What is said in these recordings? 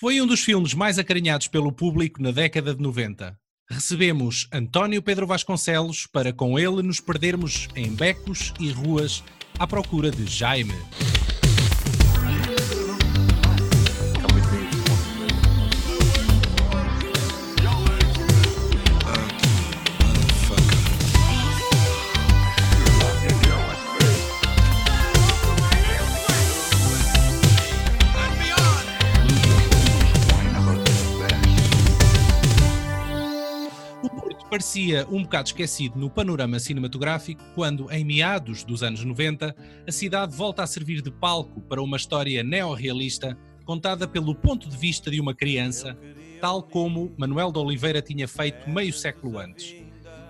Foi um dos filmes mais acarinhados pelo público na década de 90. Recebemos António Pedro Vasconcelos para com ele nos perdermos em becos e ruas à procura de Jaime. Parecia um bocado esquecido no panorama cinematográfico quando, em meados dos anos 90, a cidade volta a servir de palco para uma história neorrealista contada pelo ponto de vista de uma criança, tal como Manuel de Oliveira tinha feito meio século antes.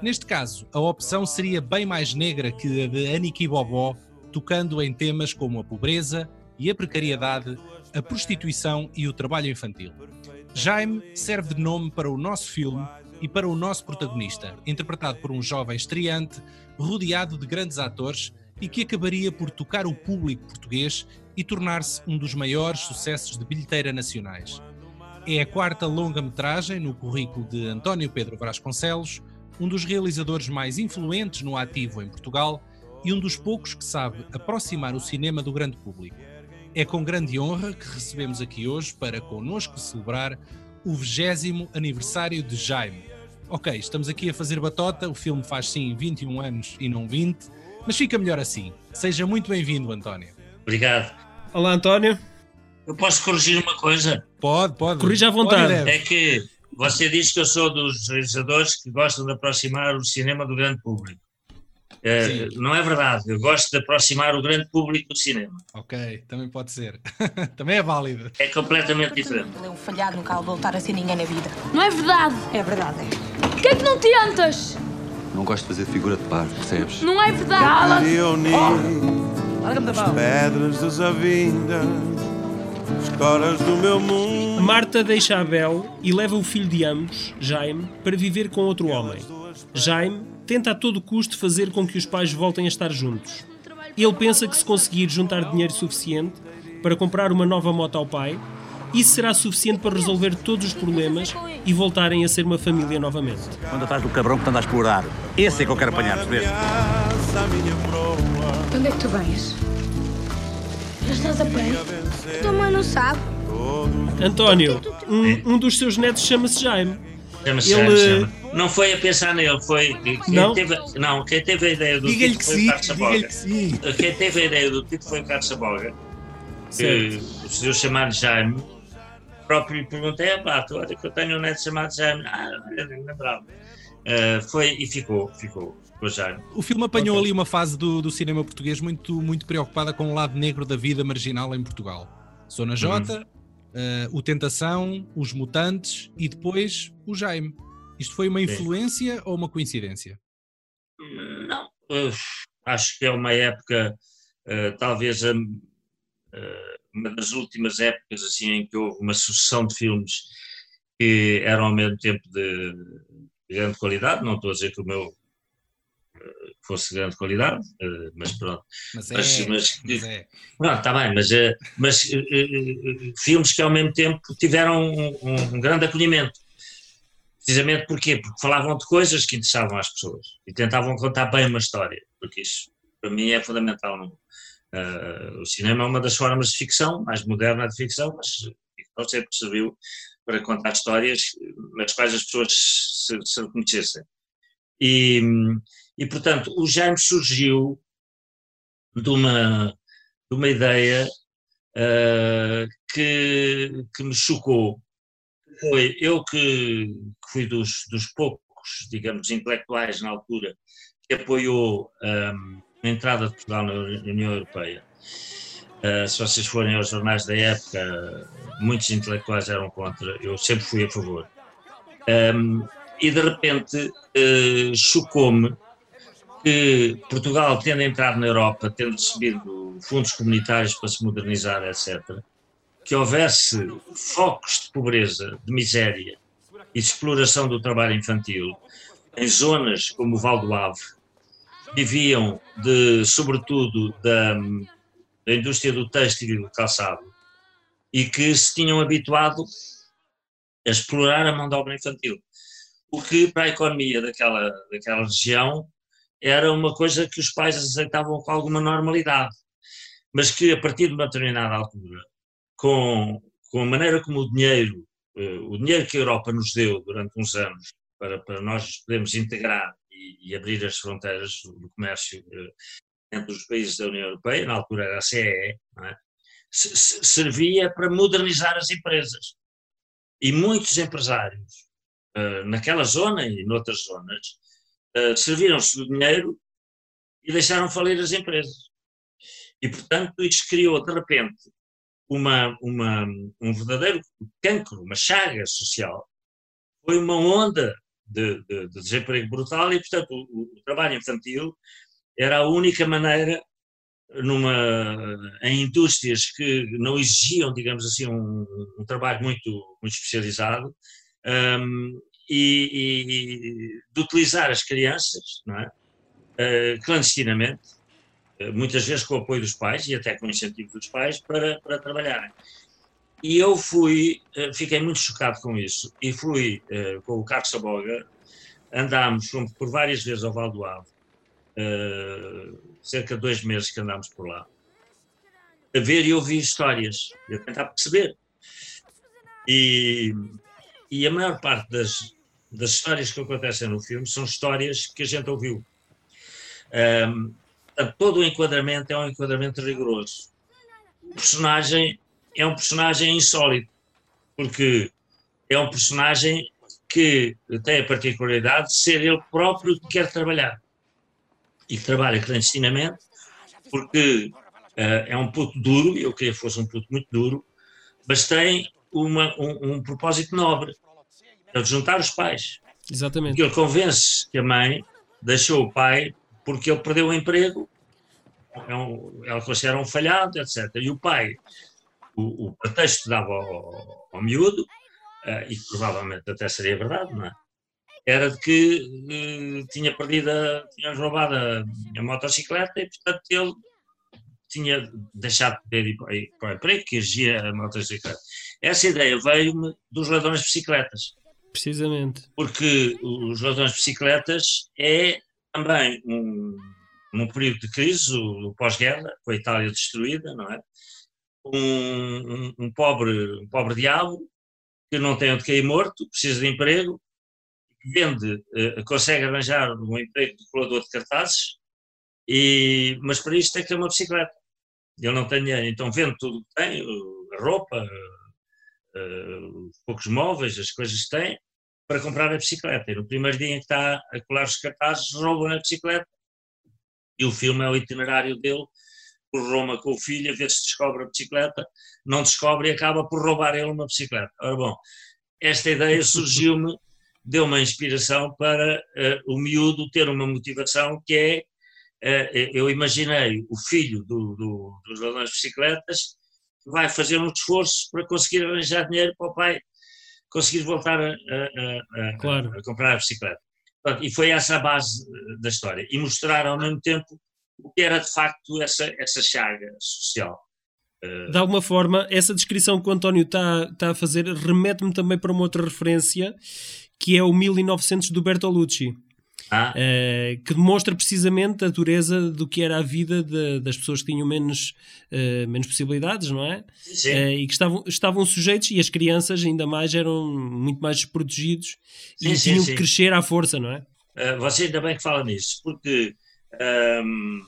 Neste caso, a opção seria bem mais negra que a de Aniki Bobó, tocando em temas como a pobreza e a precariedade, a prostituição e o trabalho infantil. Jaime serve de nome para o nosso filme e para o nosso protagonista, interpretado por um jovem estreante, rodeado de grandes atores e que acabaria por tocar o público português e tornar-se um dos maiores sucessos de bilheteira nacionais. É a quarta longa-metragem no currículo de António Pedro Vasconcelos, um dos realizadores mais influentes no ativo em Portugal e um dos poucos que sabe aproximar o cinema do grande público. É com grande honra que recebemos aqui hoje para connosco celebrar o 20 aniversário de Jaime, ok, estamos aqui a fazer batota, o filme faz sim 21 anos e não 20, mas fica melhor assim. Seja muito bem-vindo, António. Obrigado. Olá, António. Eu posso corrigir uma coisa? Pode, pode. Corrija à vontade. É que você diz que eu sou dos realizadores que gostam de aproximar o cinema do grande público. É, não é verdade, eu gosto de aproximar o grande público do cinema. Ok, também pode ser. também é válido. É completamente diferente. Ele é um falhado, nunca vai voltar a ser ninguém na vida. Não é verdade. É verdade, é. Por que é que não tentas? Não gosto de fazer figura de par, percebes? Não é verdade. Cala-te! As pedras dos Avinda, escoras do meu mundo. Marta deixa Abel e leva o filho de ambos, Jaime, para viver com outro homem. Jaime tenta a todo custo fazer com que os pais voltem a estar juntos. Ele pensa que se conseguir juntar dinheiro suficiente para comprar uma nova moto ao pai, isso será suficiente para resolver todos os problemas e voltarem a ser uma família novamente. Quando atrás do cabrão que anda a explorar. Esse é que eu quero apanhar, percebes? De onde é que tu vens? Já estás a pé? Tua mãe não sabe. António, um, um dos seus netos chama-se Jaime. Chama-se Ele... Jaime, chama. Não foi a pensar nele, foi. Quem não? Teve, não, quem teve a ideia do título foi sim, o Carlos Saboga. Que sim. Quem teve a ideia do título foi o Carlos Saboga. Que decidiu chamar Jaime próprio lhe perguntei, pá, tu olha que eu tenho um neto chamado Jaime, ah, não lembrava. Uh, foi e ficou, ficou. Jaime. O filme apanhou okay. ali uma fase do, do, cinema português muito, muito preocupada com o lado negro da vida marginal em Portugal. Zona J, uhum. uh, o Tentação, os Mutantes e depois o Jaime. Isto foi uma influência Sim. ou uma coincidência? Não, acho que é uma época, talvez a uma das últimas épocas assim em que houve uma sucessão de filmes que eram ao mesmo tempo de, de grande qualidade, não estou a dizer que o meu eh, fosse de grande qualidade, eh, mas pronto. Mas é, mas, mas, mas é. Não, está bem, mas, eh, mas filmes que ao mesmo tempo tiveram um, um, grande acolhimento. Precisamente porquê? Porque falavam de coisas que interessavam às pessoas e tentavam contar bem uma história, porque isso para mim é fundamental Uh, o cinema é uma das formas de ficção, mais moderna de ficção, mas não sempre serviu para contar histórias nas quais as pessoas se, se reconhecessem. E, e, portanto, o Jaime surgiu de uma, de uma ideia uh, que, que me chocou. Foi eu que, que fui dos, dos poucos, digamos, intelectuais na altura, que apoiou um, a entrada de Portugal na União Europeia. Uh, se vocês forem aos jornais da época, muitos intelectuais eram contra, eu sempre fui a favor. Um, e de repente uh, chocou-me que Portugal, tendo entrado na Europa, tendo recebido fundos comunitários para se modernizar, etc., que houvesse focos de pobreza, de miséria e de exploração do trabalho infantil em zonas como o Val do Ave, viviam de, sobretudo da, da indústria do têxtil e do calçado e que se tinham habituado a explorar a mão de obra infantil. O que para a economia daquela, daquela região era uma coisa que os pais aceitavam com alguma normalidade, mas que a partir de uma determinada altura, com, com a maneira como o dinheiro, eh, o dinheiro que a Europa nos deu durante uns anos para, para nós podermos integrar e, e abrir as fronteiras do, comércio eh, entre os países da União Europeia, na altura era a CEE, é? servia para modernizar as empresas. E muitos empresários, uh, naquela zona e noutras zonas, serviram-se do dinheiro e deixaram falir as empresas. E, portanto, isso criou, de repente, uma, uma, um verdadeiro cancro, uma chaga social. Foi uma onda de, de, de desemprego brutal e, portanto, o, o, trabalho infantil era a única maneira numa, em indústrias que não exigiam, digamos assim, um, um trabalho muito, muito especializado um, e, e, de utilizar as crianças não é? Uh, clandestinamente, muitas vezes com o apoio dos pais e até com o incentivo dos pais para, para trabalharem. E eu fui, uh, fiquei muito chocado com isso e fui com o Carlos Saboga, andámos, por várias vezes ao Val do Ave, cerca de dois meses que andámos por lá, a ver e ouvir histórias, a tentar perceber. E, e a maior parte das, das histórias que acontecem no filme são histórias que a gente ouviu. Todo o enquadramento é um enquadramento rigoroso. O personagem é um personagem insólito, porque é um personagem que tem a particularidade de ser ele próprio que quer trabalhar e que trabalha clandestinamente, porque uh, é um puto duro, eu queria que fosse um puto muito duro, mas tem uma, um, um propósito nobre, é de juntar os pais. Exatamente. Porque ele convence que a mãe deixou o pai porque ele perdeu o emprego, é um, ela considera um falhado, etc. E o pai, o, o pretexto dava ao, ao miúdo, uh, e provavelmente até seria verdade, não é? era de que uh, tinha perdido, a, tinha roubado a, a, motocicleta e, portanto, ele tinha deixado de ir para o emprego, que exigia a motocicleta. Essa ideia veio-me dos ladrões de bicicletas. Precisamente. Porque os ladrões de bicicletas é também um, num período de crise, o, pós-guerra, com a Itália destruída, não é? Um, um, um, pobre, um pobre diabo que não tem onde cair morto, precisa de emprego, vende, uh, consegue arranjar um emprego de colador de cartazes, e, mas para isso tem que ter uma bicicleta. Ele não tem dinheiro, então vende tudo o que tem, roupa, uh, os poucos móveis, as coisas que tem, para comprar a bicicleta. E no primeiro dia em que está a colar os cartazes, roubam a bicicleta. E o filme é o itinerário dele por Roma com o filho, a ver se descobre a bicicleta, não descobre e acaba por roubar ele uma bicicleta. Ora bom, esta ideia surgiu-me deu uma inspiração para uh, o miúdo ter uma motivação que é, uh, eu imaginei o filho do, do, dos ladrões de bicicletas vai fazer um esforço para conseguir arranjar dinheiro para o pai conseguir voltar a, a, a, claro. a comprar a bicicleta. E foi essa a base eh, da história. E mostrar ao mesmo tempo o que era de facto essa, essa chaga social. De alguma forma, essa descrição que o António está, está a fazer remete-me também para uma outra referência que é o 1900 do Bertolucci. Ah. Uh, que demonstra precisamente a dureza do que era a vida de, das pessoas que tinham menos, uh, menos possibilidades, não é? Sim. Uh, e que estavam, estavam sujeitos, e as crianças ainda mais eram muito mais desprotegidos sim, e sim, tinham que crescer à força, não é? você ainda bem que fala nisso, porque um, ehm,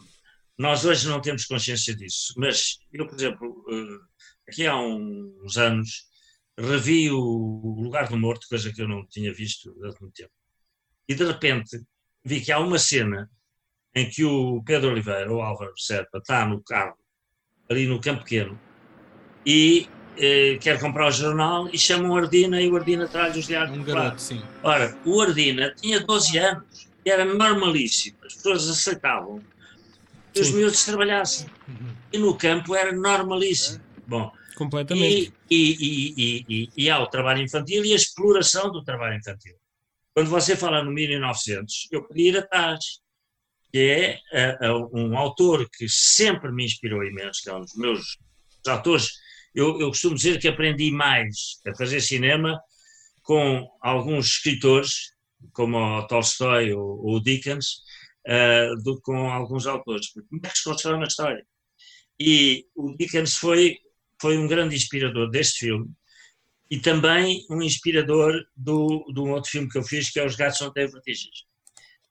nós hoje não temos consciência disso, mas eu, por exemplo, aqui há uns anos revi o Lugar do Morto, coisa que eu não tinha visto há muito tempo. E de repente vi que há uma cena em que o Pedro Oliveira, o Álvaro Serpa, está no carro, ali no Campo Pequeno, e eh, quer comprar o jornal e chama o Ardina e o Ardina traz os diários. Um garoto, sim. Ora, o Ardina tinha 12 anos e era normalíssimo, as pessoas aceitavam que sim. os miúdos trabalhassem. Uhum. E no campo era normalíssimo. Bom, Completamente. E, e, e, e, e há o trabalho infantil e a exploração do trabalho infantil. Quando você fala no 1900, eu podia ir atrás, que é uh, uh, um autor que sempre me inspirou imenso, que é um dos meus autores eu, eu costumo dizer que aprendi mais a fazer cinema com alguns escritores, como o Tolstói ou, o Dickens, uh, do que com alguns autores, porque é que se constrói uma história? E o Dickens foi, foi um grande inspirador deste filme e também um inspirador do, de um outro filme que eu fiz, que é Os Gatos Não Têm Vertigens.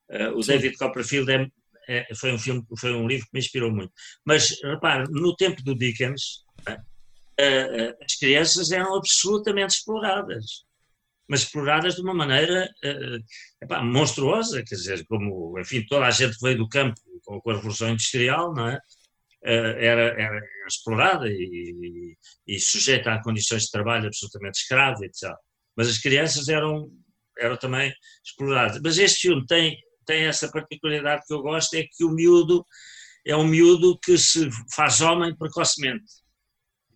Uh, o Sim. David Copperfield é, é, foi, um filme, foi um livro que me inspirou muito. Mas, repare, no tempo do Dickens, uh, as crianças eram absolutamente exploradas mas exploradas de uma maneira uh, epá, monstruosa, quer dizer, como, enfim, toda a gente veio do campo com a Revolução Industrial, não é? Uh, era, era, explorada e, e, e, sujeita a condições de trabalho absolutamente escravo, etc. Mas as crianças eram, eram também exploradas. Mas este filme tem, tem essa particularidade que eu gosto, é que o miúdo é um miúdo que se faz homem precocemente.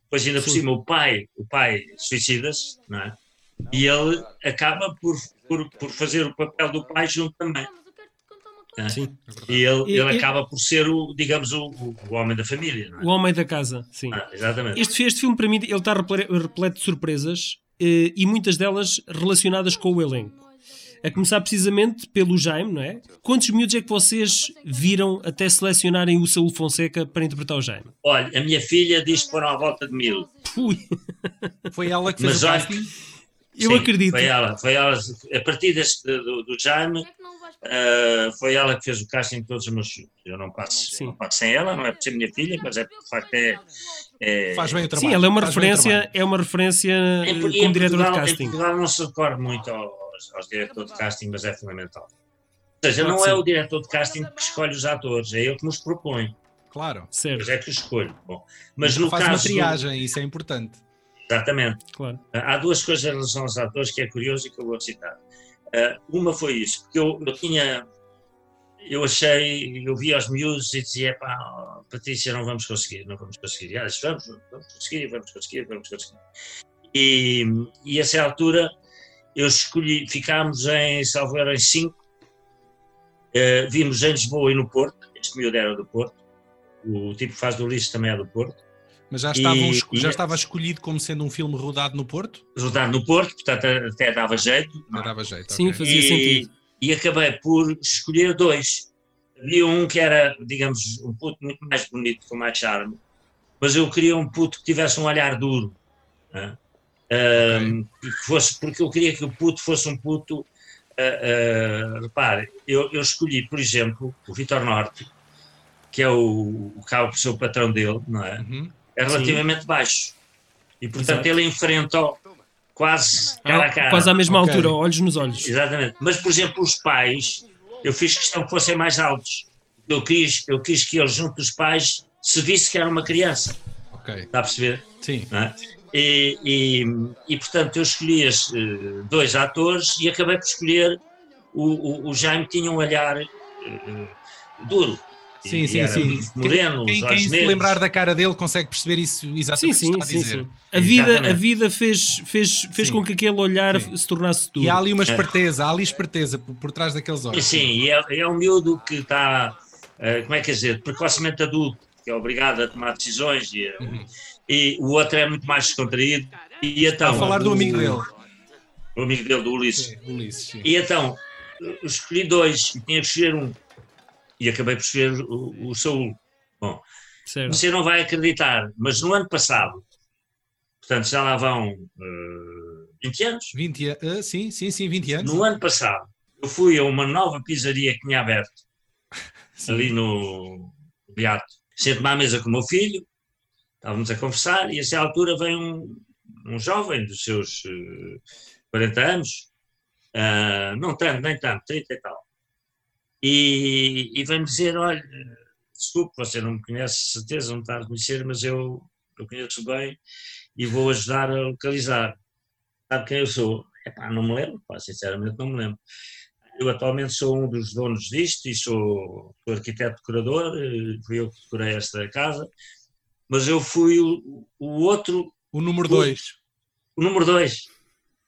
Depois ainda por cima o pai, o pai suicida-se, não é? E ele acaba por, por, por fazer o papel do pai junto também. É. Sim. E ele, e, ele acaba por ser o, digamos, o, o homem da família. É? O homem da casa, sim. Ah, exatamente. Este, este filme, para mim, ele está repleto de surpresas eh, e muitas delas relacionadas com o elenco. A começar precisamente pelo Jaime, não é? Quantos miúdos é que vocês viram até selecionarem o Saúl Fonseca para interpretar o Jaime? Olha, a minha filha diz que foram à volta de mil. Foi ela que fez Mas, o casting? Eu Sim, acredito. Foi ela, foi ela, a partir deste, do, do Jaime, uh, foi ela que fez o casting de todos os meus filhos. Eu não passo, não passo sem ela, não é por ser minha filha, mas é porque de facto é, é. Faz bem o trabalho. Sim, ela é uma referência, é uma referência em, como em diretora de casting. Em Portugal não se recorre muito aos, aos diretores de casting, mas é fundamental. Ou seja, não é o diretor de casting que escolhe os atores, é ele que nos propõe. Claro. Certo. Mas é que escolho. Bom, mas no faz caso uma triagem, isso é importante. Exatamente. Claro. Há duas coisas em relação aos atores que é curioso e que eu vou citar. Uh, uma foi isso, porque eu, eu tinha. Eu achei, eu vi aos miúdos e dizia, pá, Patrícia, não vamos conseguir, não vamos conseguir. E eles, vamos, vamos conseguir, vamos conseguir, vamos conseguir. E, e a essa altura eu escolhi, ficámos em Salveiro em 5, uh, vimos em Lisboa e no Porto, este miúdo era do Porto, o tipo que faz do Ulisses também é do Porto, mas já, estavam, e, já estava escolhido como sendo um filme rodado no Porto? Rodado no Porto, portanto até dava jeito. Até dava jeito, Sim, okay. fazia e, sentido. E acabei por escolher dois. Havia um que era, digamos, um puto muito mais bonito, com mais charme, mas eu queria um puto que tivesse um olhar duro. Né? Okay. Um, que fosse, porque eu queria que o puto fosse um puto. Uh, uh, repare, eu, eu, escolhi, por exemplo, o Vitor Norte, que é o, o, o seu patrão dele, não é? Uhum é relativamente Sim. baixo. E, portanto, Exato. ele enfrentou quase cara a cara. Quase à mesma okay. altura, olhos nos olhos. Exatamente. Mas, por exemplo, os pais, eu fiz questão que fossem mais altos. Eu quis, eu quis que eles, junto dos pais, se visse que era uma criança. Ok. Está a perceber? Sim. É? E, e, e, portanto, eu escolhi as, uh, dois atores e acabei por escolher o, o, o Jaime, tinha um olhar uh, duro. Sim, sim, sim. Moreno, quem, quem se lembrar da cara dele consegue perceber isso exatamente sim, sim, sim, sim. A vida, a vida fez, fez, fez com que aquele olhar sim. se tornasse tudo. E há ali uma esperteza, há ali esperteza por, por trás daqueles olhos. Sim, e é, é um miúdo que está, uh, como é que é dizer, precocemente adulto, que é obrigado a tomar decisões e, uhum. e o outro é muito mais descontraído. E então, a falar do amigo dele. O amigo dele, do Ulisses. Sim, Ulisses sim. E então, escolhi dois e tinha que escolher um e acabei por escolher o, o Saúl. Bom, certo. você não vai acreditar, mas no ano passado, portanto já lá vão uh, 20 anos. 20, uh, sim, sim, sim, 20 anos. No ano passado, eu fui a uma nova pizzaria que tinha aberto, sim. ali no Beato. Sento-me à mesa com o meu filho, estávamos a conversar, e a essa altura vem um, um jovem dos seus uh, 40 anos, uh, não tanto, nem tanto, 30 e tal e, e vem-me dizer, olha, desculpe, você não me conhece, certeza, não está a conhecer, mas eu, eu conheço bem e vou ajudar a localizar. Sabe quem eu sou? Epá, não me lembro, pá, sinceramente não me lembro. Eu atualmente sou um dos donos disto e sou, sou arquiteto decorador, eh, fui eu que decorei esta casa, mas eu fui o, o outro... O número dois. O, o número dois.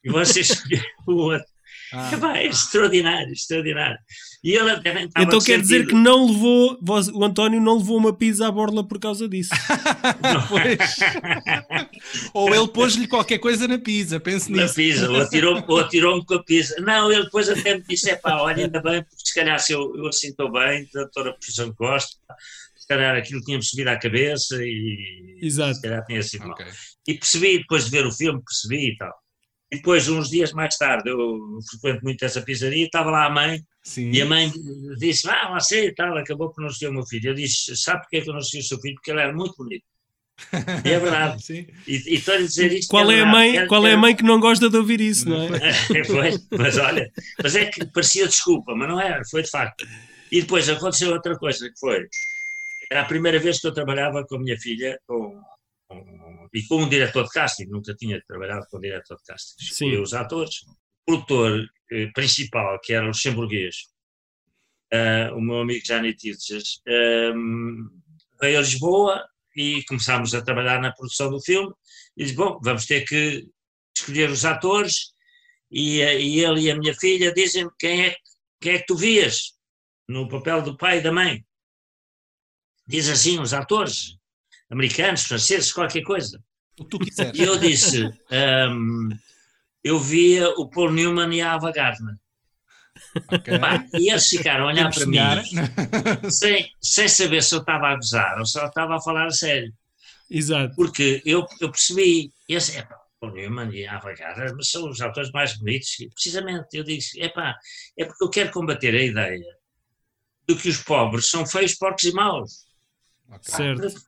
E você escolheu o outro. Ah. Epá, é extraordinário, extraordinário. E ele até Então quer dizer que não levou, o António não levou uma pizza à borla por causa disso. ou ele pôs-lhe qualquer coisa na pizza, pense nisso. Na pizza, ou atirou-me atirou com a pizza. Não, ele depois até me disse: é pá, olha, ainda bem, porque se calhar se eu, eu assim estou bem, da toda a profissão que gosto, se calhar aquilo tinha-me subido à cabeça e Exato. se calhar tinha sido okay. mal. E percebi, depois de ver o filme, percebi e tal. E depois, uns dias mais tarde, eu frequento muito essa pizzaria, estava lá a mãe, Sim. e a mãe disse, ah, você e tal, acabou por não ser o meu filho. Eu disse, sabe porquê que eu não sei o seu filho? Porque ele era muito bonito. E é verdade. Sim. E, e estou a dizer isto. Qual, é, é a mãe, qual é a mãe que não gosta de ouvir isso, não é? foi, mas olha, mas é que parecia desculpa, mas não era, foi de facto. E depois aconteceu outra coisa, que foi, era a primeira vez que eu trabalhava com a minha filha, com um, e com um diretor de casting, nunca tinha trabalhado com um diretor de casting. E os atores. O produtor eh, principal, que era o luxemburguês, uh, o meu amigo Jani Tirches, um, veio a Lisboa e começámos a trabalhar na produção do filme. E disse: Bom, vamos ter que escolher os atores. E, eh, e ele e a minha filha dizem quem é, quem é que tu vias no papel do pai e da mãe. Diz assim os atores americanos, franceses, qualquer coisa. O que tu quiseres. E eu disse, um, eu via o Paul Newman e a Ava Gardner. Okay. Pá, e eles ficaram a olhar para mim sem, sem saber se eu estava a gozar ou se eu estava a falar a sério. Exato. Porque eu, eu percebi, esse, epá, Paul Newman e a Ava Gardner mas são os autores mais bonitos. Precisamente, eu disse, epá, é porque eu quero combater a ideia de que os pobres são feios, porcos e maus. Okay. Certo.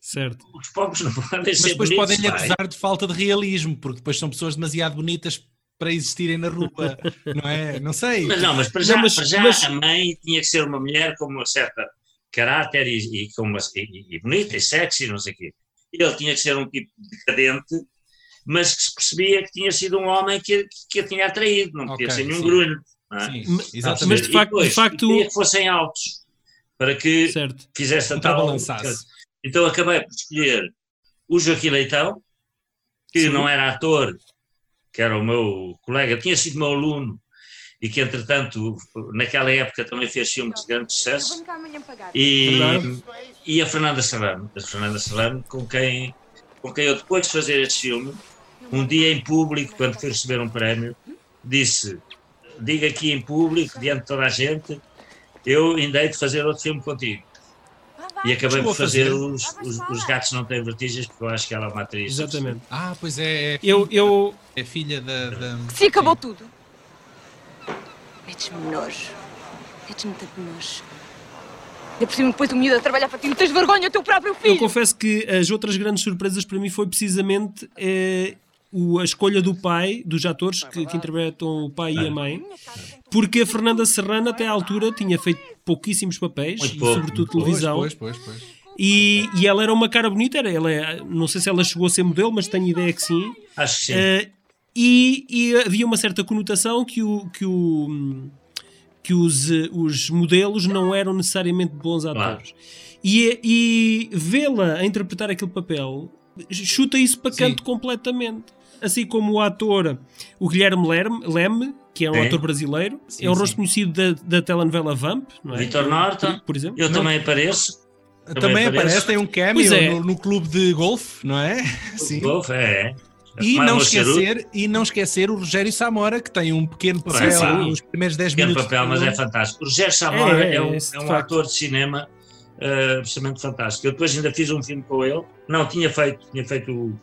Certo. Os pobres não podem ser Mas depois podem-lhe acusar de falta de realismo, porque depois são pessoas demasiado bonitas para existirem na rua, não é? Não sei. Mas não, mas para já, não, mas, para já mas... a mãe tinha que ser uma mulher com uma certa caráter e, e, com uma, e, e bonita e sexy, não sei o quê. Ele tinha que ser um tipo decadente, mas que se percebia que tinha sido um homem que, que a tinha atraído, não podia okay, ser nenhum grunho. É? Sim, exatamente. Mas de facto, depois, de facto... que fossem altos para que certo. fizesse a tal. Então acabei por escolher o Joaquim Leitão, que Sim. não era ator, que era o meu colega, tinha sido meu aluno e que entretanto naquela época também fez filmes de grande sucesso. E, e a Fernanda Serrano, a Fernanda Serrano com quem, com quem eu depois de fazer este filme um dia em público, quando fui receber um prémio disse, diga aqui em público diante de toda a gente eu ainda hei de fazer outro filme contigo e acabei por fazer, fazer. Os, os, os, Gatos Não Têm Vertigens, porque eu acho que ela é uma atriz. Exatamente. Ah, pois é. é eu, eu... É filha da. da... Se acabou Sim. tudo. Metes-me nojo. Metes-me tanto nojo. Eu por cima depois o miúdo a trabalhar para ti, não tens vergonha, o teu próprio filho. Eu confesso que as outras grandes surpresas para mim foi precisamente eh, o, a escolha do pai, dos atores que, que interpretam o pai e a mãe, porque a Fernanda Serrano até à altura tinha feito pouquíssimos papéis, e sobretudo televisão. Pois, pois, pois, e, e ela era uma cara bonita, era, ela, é, não sei se ela chegou a ser modelo, mas tenho ideia que sim. Acho que sim. Uh, e, e, havia uma certa conotação que, o, que, o, que os, os modelos não eram necessariamente bons atores. Claro. E, e vê-la a interpretar aquele papel chuta isso para canto sim. completamente assim como o ator, o Guilherme Leme, que é um é. ator brasileiro, sim, é um rosto conhecido da, da telenovela Vamp, não é? Vitor Norton, por exemplo. Eu não. também apareço. Também, também aparece, tem um cameo é. no, no, clube de golfe, não é? Sim. Golfe, é. E não, esquecer, e não esquecer o Rogério Samora, que tem um pequeno papel sim, sim. nos primeiros 10 pequeno minutos. papel, mas é fantástico. O Rogério Samora é, é um, é um ator de cinema uh, absolutamente fantástico. Eu depois ainda fiz um filme com ele. Não, tinha feito, tinha feito o,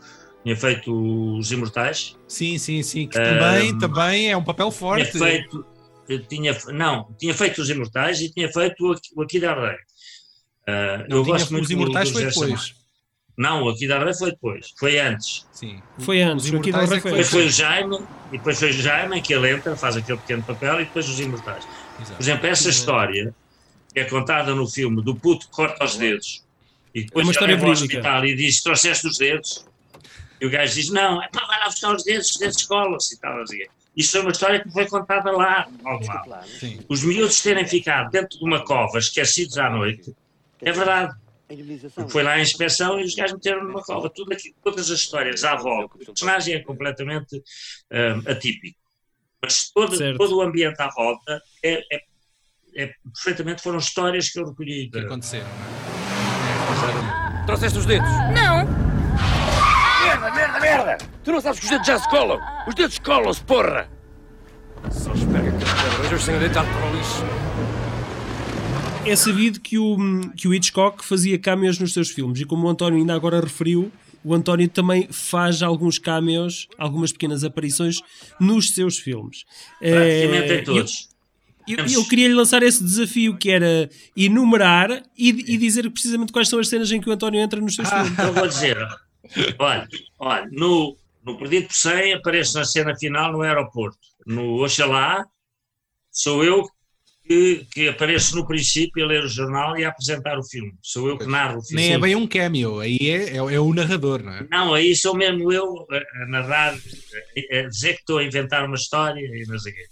tinha feito Os Imortais. Sim, sim, sim, que também, um, também é um papel forte. Tinha feito, tinha, não, tinha feito Os Imortais e tinha feito o Aqui da Rei. Uh, eu gosto muito Os Imortais do, do foi depois. Não, o Aqui da Rei foi depois, foi antes. Sim. Foi antes, o Aqui da Rei foi Depois foi o Jaime, e depois foi o Jaime que ele entra, faz aquele pequeno papel e depois Os Imortais. Exato. Por exemplo, essa história que é contada no filme do puto que corta os dedos e depois é uma história vai ao hospital e diz: trouxeste os dedos e o gajo diz: Não, é para vai lá buscar os dedos, os dedos colam-se e tal. Assim. Isto é uma história que foi contada lá, lá. Os miúdos terem ficado dentro de uma cova, esquecidos à noite, é verdade. Foi lá a inspeção e os gajos meteram numa cova. Tudo aqui, todas as histórias à volta. O personagem é completamente um, atípico. Mas todo, Certo. todo o ambiente à volta é, é, é- perfeitamente foram histórias que eu recolhi. Que aconteceram, não é? Trouxeste os dedos? Não! Merda! Tu não sabes que os dedos já se colam! Os dedos colam-se, porra! Só espera que as pedras sem deitar para o lixo. É sabido que o, que o Hitchcock fazia cameos nos seus filmes e como o António ainda agora referiu, o António também faz alguns cameos, algumas pequenas aparições nos seus filmes. Praticamente Eh, em todos. Eu, eu, eu queria lhe lançar esse desafio que era enumerar e, e dizer precisamente quais são as cenas em que o António entra nos seus filmes. Então vou dizer, olha, olha no, no Perdido por 100 apareço na cena final no aeroporto. No Oxalá sou eu que, que apareço no princípio a ler o jornal e a apresentar o filme. Sou eu que narro o filme. Nem é bem um cameo, aí é, é, é o narrador, não é? Não, aí sou mesmo eu a, a narrar, a, a dizer que estou a inventar uma história e não sei o quê.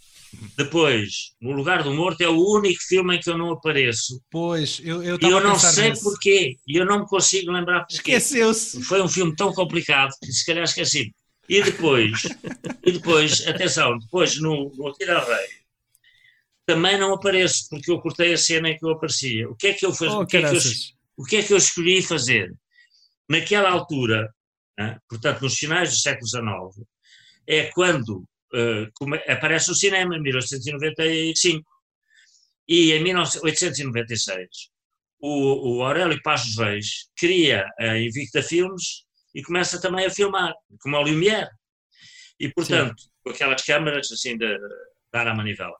Depois, No Lugar do Morto é o único filme em que eu não apareço. Pois, eu eu E eu não sei nisso. porquê. E eu não me consigo lembrar porquê. Esqueceu-se. Foi um filme tão complicado que se calhar esqueci. E depois, e depois, atenção, depois no, no Atira Rei, também não apareço, porque eu cortei a cena em que eu aparecia. O que é que eu, faz, Oh, o que é que eu, o que é que eu escolhi fazer? Naquela altura, né, portanto, nos finais do século XIX, é quando eh, aparece o cinema, em 1895. E em 1896, o, o Aurélio Paz dos Reis cria a Invicta Filmes e começa também a filmar, como a Lumière. E, portanto, com aquelas câmaras assim de dar à manivela.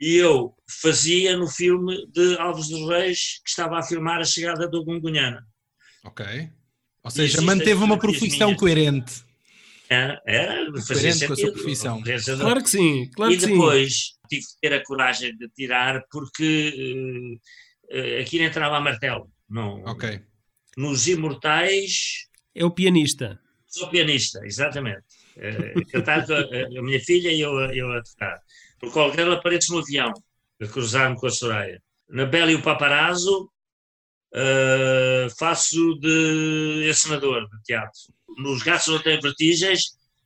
E eu fazia no filme de Alves dos Reis, que estava a filmar a chegada do Gungunhana. Ok. Ou seja, manteve uma profissão minhas. coerente. Era, era fazia com a sua profissão. Claro que sim, claro e que sim. depois tive que ter a coragem de tirar porque eh, eh, aquilo entrava a martelo. Não, Ok. Nos Imortais, É o pianista. sou pianista, exatamente. Eh, cantar com a, a minha filha e eu, a- eu a tocar. Por qualquer ela aparece no avião, a cruzar-me com a Soraya. Na Bela e o Paparazzo, eh, faço de encenador de teatro. Nos Gatos Não Têm Vertigens,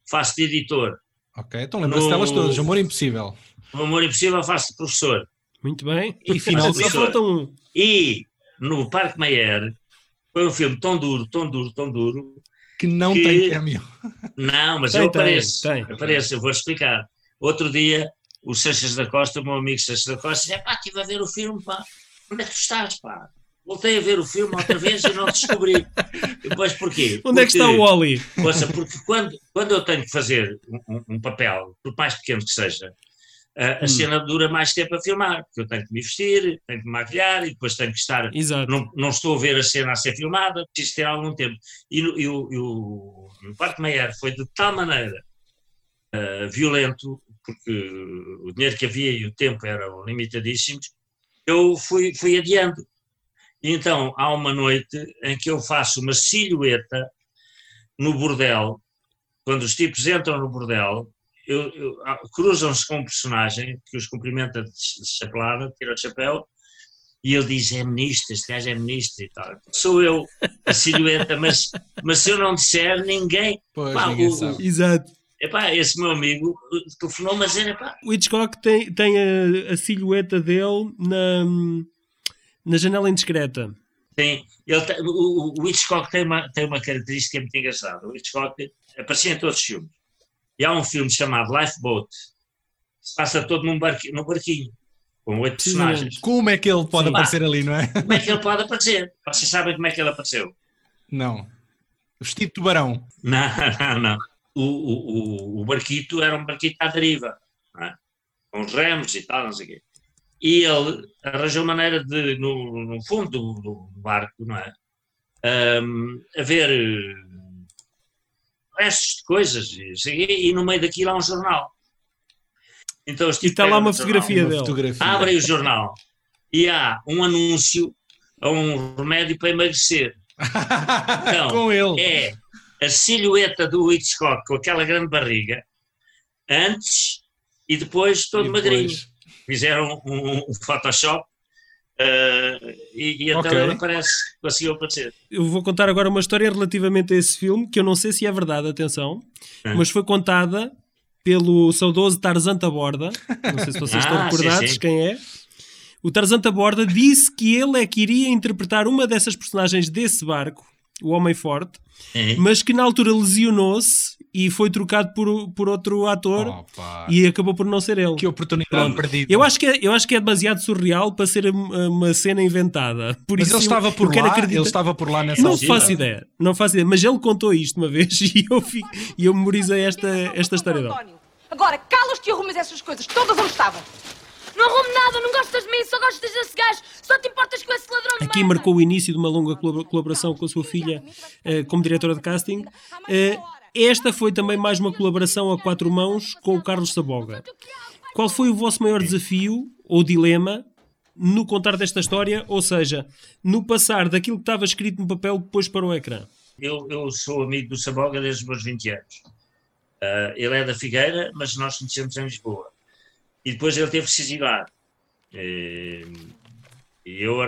faço de editor. Ok, então lembra-se No- delas todas. Amor Impossível. No Amor Impossível, faço de professor. Muito bem. E final falta um. E no Parque Mayer, foi um filme tão duro, tão duro, tão duro. que não que- tem cameo. Não, mas Tem, eu tem, apareço. tem. Apareço, eu vou explicar. Outro dia, o Seixas da Costa, o meu amigo Seixas da Costa, disse: pá, estive a ver o filme, pá. Onde é que tu estás, pá? Voltei a ver o filme outra vez e não descobri. Depois porquê? Onde é que está o Wally? Ouça, porque quando, quando eu tenho que fazer um, um- papel, por mais pequeno que seja, a, a Hum. cena dura mais tempo a filmar, porque eu tenho que me vestir, tenho que me maquilhar e depois tenho que estar. Exato. Não, não estou a ver a cena a ser filmada, preciso ter algum tempo. E, no- e o, e o, no Parque Meyer foi de tal maneira ah, violento, porque o dinheiro que havia e o tempo eram limitadíssimos, eu fui, fui adiando. Então há uma noite em que eu faço uma silhueta no bordel, quando os tipos entram no bordel, eu- eu- ah, cruzam-se com um personagem que os cumprimenta de ch- de chapelada, tira o chapéu, e ele diz: é ministro, este gajo é ministro e tal. Sou eu, a silhueta, mas, mas se eu não disser, ninguém. Pois, Pá, ninguém o- sabe. Exato. Epá, esse meu amigo uh, telefonou-me a dizer: epá, O Hitchcock tem, tem a, a silhueta dele na, na janela indiscreta. tem, ele tem- o, o- Hitchcock tem uma, tem uma característica muito engraçada. O Hitchcock aparecia em todos os filmes. E há um filme chamado Lifeboat, que se passa todo num, barqui, num barquinho, com oito personagens. Como é que ele pode Sim. aparecer ali, não é? Como é que ele pode aparecer? Vocês sabem como é que ele apareceu? Não. Vestido de tubarão. Não, não, não. O, o, o, o barquito era um barquito à deriva, não é? com os remos e tal, não sei o quê. E ele arranjou maneira de, no, no fundo do, do barco, não é? Ahm, haver restos de coisas e, o quê, e no meio daquilo há um jornal. Então, E está lá pegam uma jornal, fotografia Uma dele. fotografia. abrem o jornal e há um anúncio a um remédio para emagrecer. Então, Com ele. É a silhueta do Hitchcock com aquela grande barriga, antes e depois todo E magrinho. Fizeram um, um Photoshop eh, e, e então Ok. ele aparece, conseguiu aparecer. Eu vou contar agora uma história relativamente a esse filme, que eu não sei se é verdade, atenção, Ah. mas foi contada pelo saudoso Tarzan Taborda. Não sei se vocês estão Ah, sim, recordados sim. quem é. O Tarzan Taborda disse que ele é que iria interpretar uma dessas personagens desse barco, o Homem Forte, Sim. mas que na altura lesionou-se e foi trocado por, por outro ator Opa, e acabou por não ser ele. que oportunidade perdida. Eu acho, que é, eu acho que é demasiado surreal para ser uma, cena inventada. Por Mas isso ele eu- estava por lá, acreditar- ele estava por lá nessa Não altura. faço ideia, não faço ideia, mas ele contou isto uma vez e eu, fico, e eu memorizei esta, esta história dele. António, agora calas-te e arrumas essas coisas todas onde estavam. Não arrumo nada, não gostas de mim, só gostas desse gajo. Só te importas com esse ladrão de Aqui marcou o início de uma longa colab- colaboração com a sua filha eh, como diretora de casting. Esta foi também mais uma colaboração a quatro mãos com o Carlos Saboga. Qual foi o vosso maior desafio ou dilema no contar desta história? Ou seja, no passar daquilo que estava escrito no papel depois para o ecrã? Eu, eu sou amigo do Saboga desde os meus 20 anos. Ah, ele é da Figueira, mas nós conhecemos em Lisboa. E depois ele teve que se exilar. E, eu,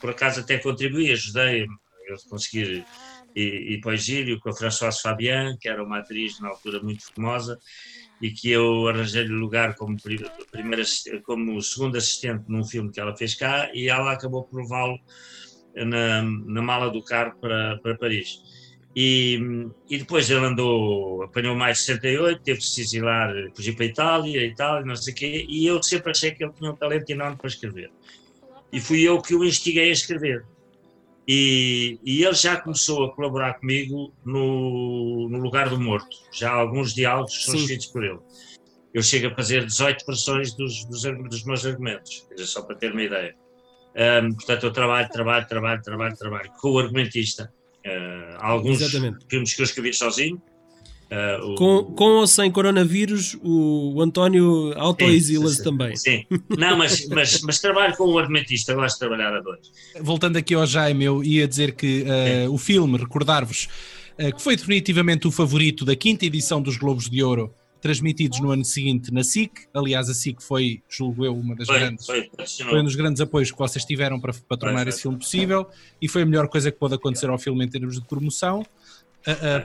por acaso, até contribuí, ajudei a conseguir ir, ir para o exílio com a Françoise Fabian, que era uma atriz na altura muito famosa, e que eu arranjei-lhe lugar como, pri- primeiro, assist- como segundo assistente num filme que ela fez cá, e ela acabou por levá-lo na, na mala do carro para, para Paris. E, e depois ele andou, apanhou mais 68, teve que se exilar, fugir para a Itália e e não sei o quê, e eu sempre achei que ele tinha um talento enorme para escrever. E fui eu que o instiguei a escrever. E, e ele já começou a colaborar comigo no, no Lugar do Morto. Já alguns diálogos são Sim. escritos por ele. Eu chego a fazer 18 versões dos, dos, dos meus argumentos, só para ter uma ideia. Ahm, portanto, eu trabalho, trabalho, trabalho, trabalho, trabalho com o argumentista. Há alguns Exatamente. filmes que eu escrevi sozinho. Ah, o- Com, com ou sem coronavírus, o, o António auto-exila-se também. Sim, não, mas, mas, mas trabalho com o argumentista, gosto de trabalhar a dois. Voltando aqui ao Jaime, eu ia dizer que eh, o filme, recordar-vos, eh, que foi definitivamente o favorito da quinta edição dos Globos de Ouro, transmitidos no ano seguinte na SIC. Aliás, a SIC foi, julgo eu, uma das Foi, grandes. foi. Foi um dos grandes apoios que vocês tiveram para, para tornar foi. esse filme possível e foi a melhor coisa que pôde acontecer ao filme em termos de promoção,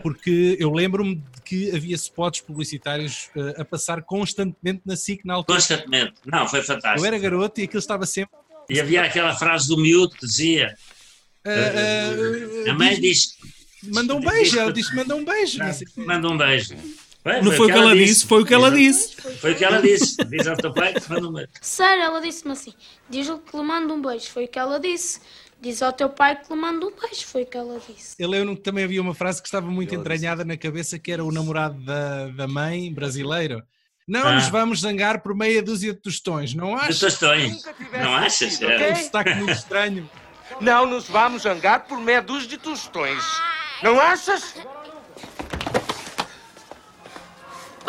porque eu lembro-me de que havia spots publicitários ah, a passar constantemente na SIC na altura. Constantemente. Não, foi fantástico. Eu era garoto e aquilo estava sempre. E havia aquela frase do miúdo que dizia: ah, ah, A mãe diz- diz. Manda um beijo, ela disse manda um beijo. não. Manda um beijo. Foi, Não foi o que ela disse, foi o que ela disse. Foi o que ela disse. Diz ao teu pai que te manda um beijo. Sério, ela disse-me assim: diz-lhe que lhe manda um beijo. Foi o que ela disse. Diz ao teu pai que lhe manda um beijo. Foi o que ela disse. Eu lembro que também havia uma frase que estava muito entranhada na cabeça, que era o namorado da, da mãe brasileiro. Não Ah. nos vamos zangar por meia dúzia de tostões, não De achas? tostões. Não achas? É um sotaque muito estranho. Não nos vamos zangar por meia dúzia de tostões. Não achas?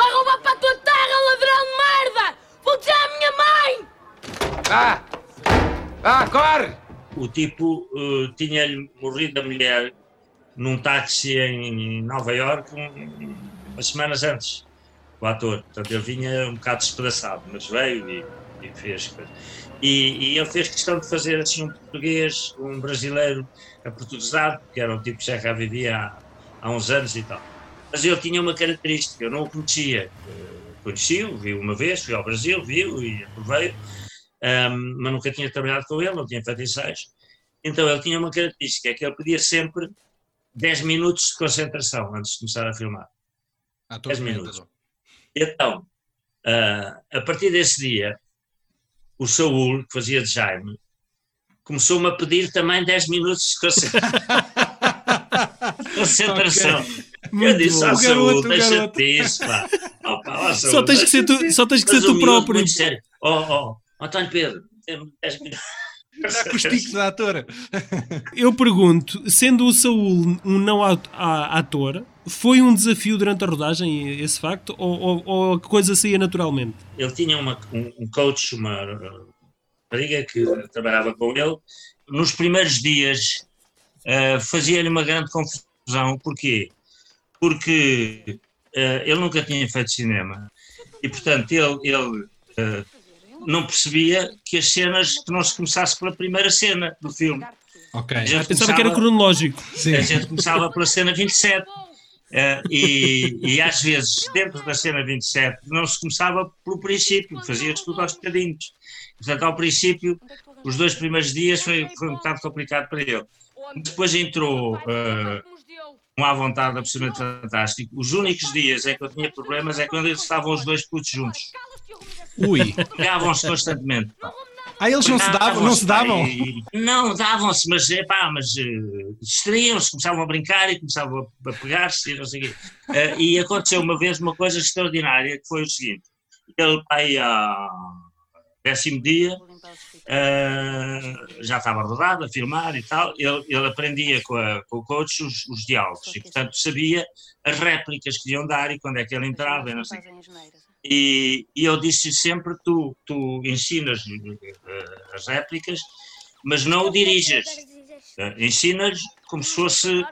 Vai roubar para a tua terra, ladrão de merda! Vou dizer à minha mãe! Vá! Vá, corre! O tipo eh, tinha-lhe morrido a mulher num táxi em Nova Iorque um- umas semanas antes, o ator. Portanto, ele vinha um bocado despedaçado, mas veio e, e fez. E, e ele fez questão de fazer assim um português, um brasileiro aportuguesado, que era um tipo que já cá vivia há, há uns anos e tal. Mas ele tinha uma característica, eu não o conhecia. Eh, Conheci-o, vi uma vez, fui ao Brasil, vi-o e veio, Ahm, mas nunca tinha trabalhado com ele, não tinha feito ensaios. Então ele tinha uma característica, é que ele pedia sempre 10 minutos de concentração antes de começar a filmar. Ator 10 comentador. minutos. Então, ah, a partir desse dia, o Saúl, que fazia de Jaime, começou-me a pedir também 10 minutos de concentração. concentração. Eu Muito disse bom. ao O Saúl, garoto, o deixa-te garoto. disso, pá. Ó, Só tens que ser tu, só tens que ser tu próprio. Muito sério. Oh, oh, António Pedro, tem 10 minutos. Já com os tiques da atora. Eu pergunto, sendo o Saúl um não ator, foi um desafio durante a rodagem esse facto ou, ou- ou a coisa saía naturalmente? ele tinha uma- um, um coach, uma uh, rapariga que trabalhava com ele. Nos primeiros dias uh, fazia-lhe uma grande confusão. Porquê? Porque uh, ele nunca tinha feito cinema e, portanto, ele, ele uh, não percebia que as cenas, que não se começasse pela primeira cena do filme. Ok. A Pensava que era cronológico. Sim. a gente começava pela cena 27. Uh, e, e, às vezes, dentro da cena 27, não se começava pelo princípio, fazia-se tudo aos bocadinhos. Portanto, ao princípio, os dois primeiros dias foi, foi um bocado complicado para ele. Depois entrou uh, um à vontade absolutamente fantástico. Os únicos dias em que eu tinha problemas é quando eles estavam os dois putos juntos. Ui! Pegavam-se constantemente. Pá. Ah, eles não se davam? Não se davam? não, davam-se, mas, epá, mas uh, distraíam-se, começavam a brincar e começavam a, a pegar-se e não sei o quê. Uh, e aconteceu uma vez uma coisa extraordinária, que foi o seguinte, ele aí a décimo dia, uh, já estava rodado, a filmar e tal, ele, ele aprendia com, a, com o coach os, os, diálogos e, portanto, sabia as réplicas que iam dar e quando é que ele entrava e não sei e, e eu disse sempre, tu, tu ensinas uh, as réplicas, mas não o dirijas, uh, ensinas como se fosse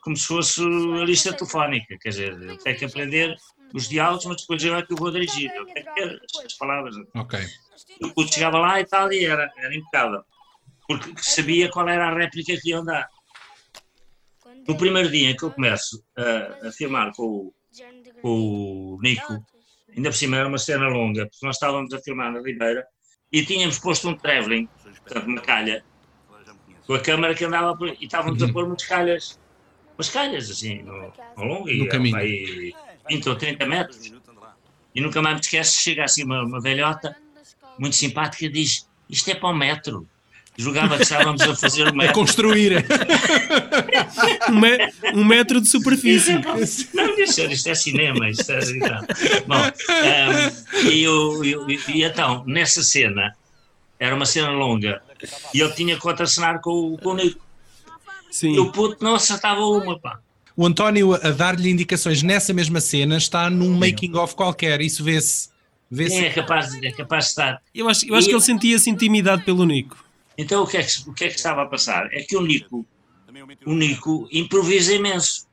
como se fosse a lista telefónica, quer dizer, ele tem que aprender os diálogos, mas depois eu é que eu vou dirigir, que ter as palavras. Ok o chegava lá e tal, e era, era impecável. Porque sabia qual era a réplica que iam dar. No primeiro dia em que eu começo a, a filmar com o, com o Nico, ainda por cima era uma cena longa, porque nós estávamos a filmar na Ribeira e tínhamos posto um travelling, portanto, uma calha, com a câmara que andava por, e estávamos a pôr muitas calhas, umas calhas assim, no, no longo, e no caminho. Aí, 20 ou 30 metros. E nunca mais me esqueço, chega assim uma, uma velhota muito simpática, diz: Isto é para o metro. Jogava que estávamos a fazer o metro. A construir. um, me um, metro de superfície. Não, isto, isto é cinema. Isto é, Bom, um, e, eu, eu, e então, nessa cena, era uma cena longa, e ele tinha que contracenar com, com o Nico. Sim. E o puto não acertava uma, pá. O António, a dar-lhe indicações nessa mesma cena, está num making-of qualquer, isso vê-se. Vê é, capaz, é capaz de estar. Eu acho, eu acho e, que ele sentia-se intimidado pelo Nico. Então o que, é que, o que é que estava a passar? É que o Nico, o Nico improvisa imenso.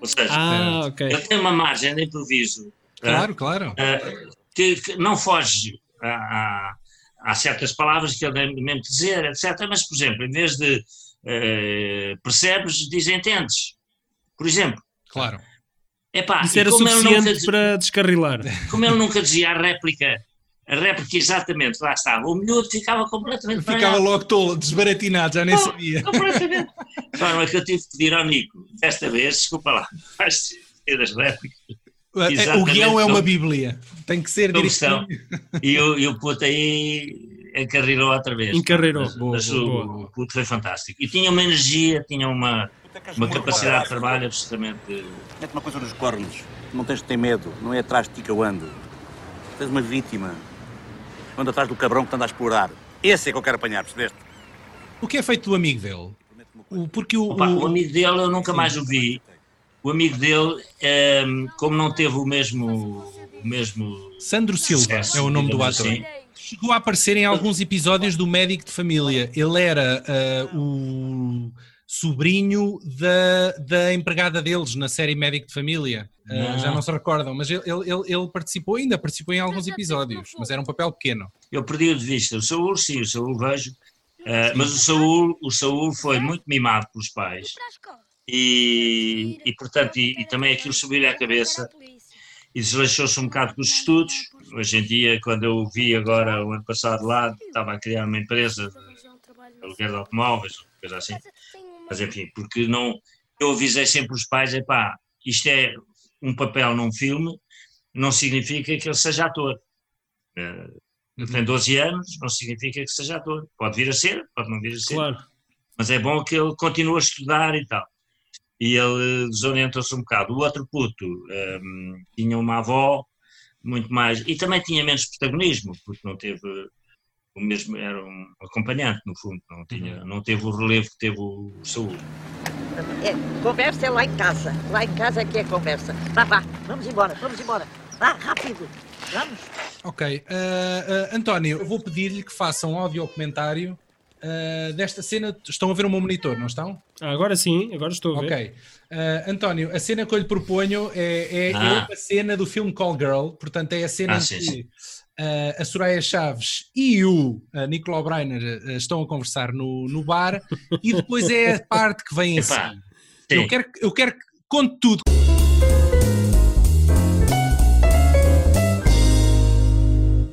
Ou seja, ah, okay. ele tem uma margem de improviso. Claro, claro. Uh, que, que, não foge a, a, a, certas palavras que ele deve mesmo dizer, etc. Mas, por exemplo, em vez de uh, percebes, diz entendes. Por exemplo. Claro. Epá, Isso era suficiente nunca, para descarrilar. Como ele nunca dizia a réplica, a réplica exatamente, lá estava, o miúdo ficava completamente Ficava parado. logo tolo, desbaratinado, já nem oh, sabia. Completamente. Não, é que eu tive que pedir ao Nico, desta vez, desculpa lá, vais ter as réplicas. É, o guião é uma bíblia, tem que ser direitinho. E o, e o puto aí encarrilou outra vez. Encarrilou, mas, boa, mas boa, o, o puto foi fantástico. E tinha uma energia, tinha uma uma capacidade de trabalho absolutamente. Mete uma coisa nos cornos. Não tens de ter medo. Não é atrás de ti que eu ando. Tens uma vítima. Ando atrás do cabrão que te anda a explorar. Esse é que eu quero apanhar, percebeste? O que é feito do amigo dele? O, porque o, Opa, o... o amigo dele eu nunca Sim. mais o vi. O amigo dele, um, como não teve o mesmo. O mesmo Sandro Silva sucesso, é o nome do ator. Assim, chegou a aparecer em alguns episódios do Médico de Família. Ele era uh, o sobrinho da, da empregada deles na série Médico de Família. Uh, já não se recordam, mas ele, ele, ele, participou, ainda participou em alguns episódios, mas era um papel pequeno. Eu perdi o de vista. O Saúl, sim, o Saúl vejo, uh, mas o Saúl, o Saúl foi muito mimado pelos pais. E, e portanto, e, e também aquilo subiu-lhe à cabeça e desleixou-se um bocado com os estudos. Hoje em dia, quando eu vi agora, o ano passado lá, estava a criar uma empresa de aluguer de automóveis, coisa assim. Mas enfim, porque não. Eu avisei sempre os pais: é pá, isto é um papel num filme, não significa que ele seja ator. Eh, ele tem 12 anos, não significa que seja ator. Pode vir a ser, pode não vir a ser. Claro. Mas é bom que ele continue a estudar e tal. E ele desorientou-se um bocado. O outro puto um, ehm, tinha uma avó muito mais. E também tinha menos protagonismo, porque não teve o mesmo, era um acompanhante, no fundo, não, tinha, não teve o relevo que teve o Saúl. É, conversa é lá em casa, lá em casa é que é conversa. Vá, vá, vamos embora, vamos embora. Vá, rápido, vamos. Ok, uh, uh, António, eu vou pedir-lhe que faça um áudio comentário uh, desta cena. Estão a ver o meu monitor, não estão? Ah, agora sim, agora estou a ver. Ok. Uh, António, a cena que eu lhe proponho é, é, ah. é, a cena do filme Call Girl, portanto é a cena ah, em sim, que sim a Soraya Chaves e o uh, Nicolau Breiner uh, estão a conversar no, no bar e depois é a parte que vem assim. Eu quero, eu quero conte tudo.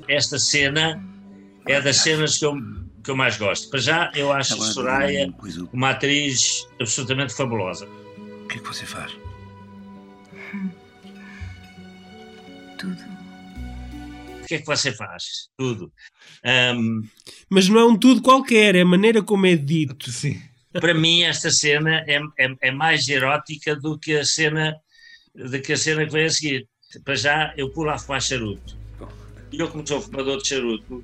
Esta cena é das cenas que eu, que eu mais gosto. Para já, eu acho Soraya uma atriz absolutamente fabulosa. O que é que você faz? Tudo. O que é que você faz? Tudo. Ahm, Mas não é um tudo qualquer, é a maneira como é dito. Sim. para mim, esta cena é, é, é mais erótica do que a cena do que a cena que vem a seguir. Para já, eu pulo a fumar charuto. E eu, como sou fumador de charuto,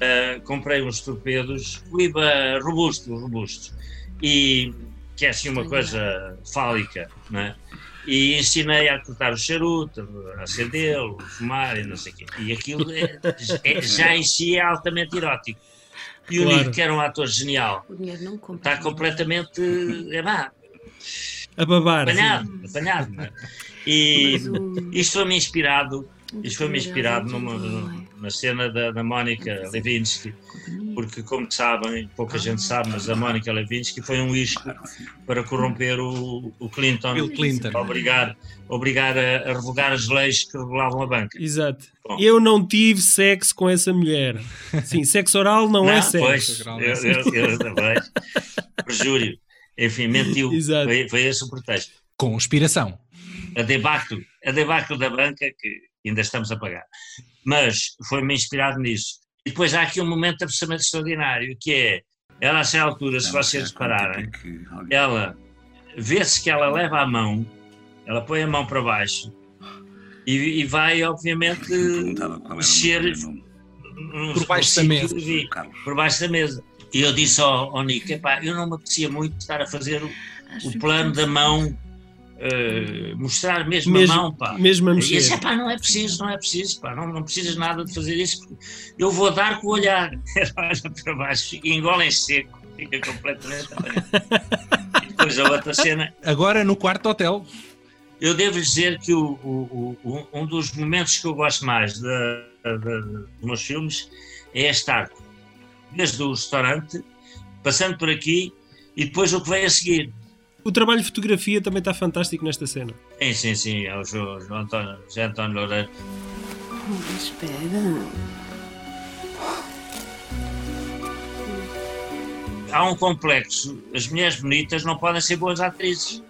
ah, comprei uns torpedos, Liba robusto, robusto. E que é assim uma coisa fálica, não é? E ensinei a cortar o charuto, a acendê-lo, fumar e não sei o quê. E aquilo é- é- já em si é altamente erótico. E o Claro. Nico, que era um ator genial, O está completamente é, vá, A babar. apanhado, apanhado. não é? E o- isto foi-me inspirado, isto foi-me o inspirado numa, não é? na cena da, da Mónica Levinsky, porque como sabem, pouca gente sabe, mas a Mónica Levinsky foi um isco para corromper o, o Clinton, Bill Clinton. para obrigar, obrigar a, a revogar as leis que regulavam a banca. Exato. Bom. Eu não tive sexo com essa mulher. Sim, sexo oral não, é pois, sexo. eu, eu, eu também. Perjúrio. Enfim, mentiu. Exato. Foi, foi esse o pretexto. Conspiração. a debacle, a debacle da banca que ainda estamos a pagar. Mas foi-me inspirado nisso. E depois há aqui um momento absolutamente extraordinário, que é, ela a essa altura, se vocês repararem, ela vê-se que ela leva a mão, ela põe a mão para baixo e, e vai, obviamente, mexer num- Por baixo da mesa. e- por baixo da mesa. E eu disse ao, ao Nico, eu não me apetecia muito estar a fazer o, o plano da mão, eh, mostrar mesmo, Mesmo- a mão, pá. mesmo a E mexer. disse, epá, não é preciso, não é preciso, pá, não, não precisas nada de fazer isso, porque eu vou dar com o olhar. Olha para baixo e engole em seco, fica completamente apanhado. E depois a outra cena, Agora no quarto hotel. eu devo dizer que o, o- o- um dos momentos que eu gosto mais da- da- dos meus filmes é este arco. Desde o restaurante, passando por aqui e depois o que vem a seguir. O trabalho de fotografia também está fantástico nesta cena. Sim, sim, sim, é o João, João António, José António Loureiro. Espera. Há um complexo, as mulheres bonitas não podem ser boas atrizes.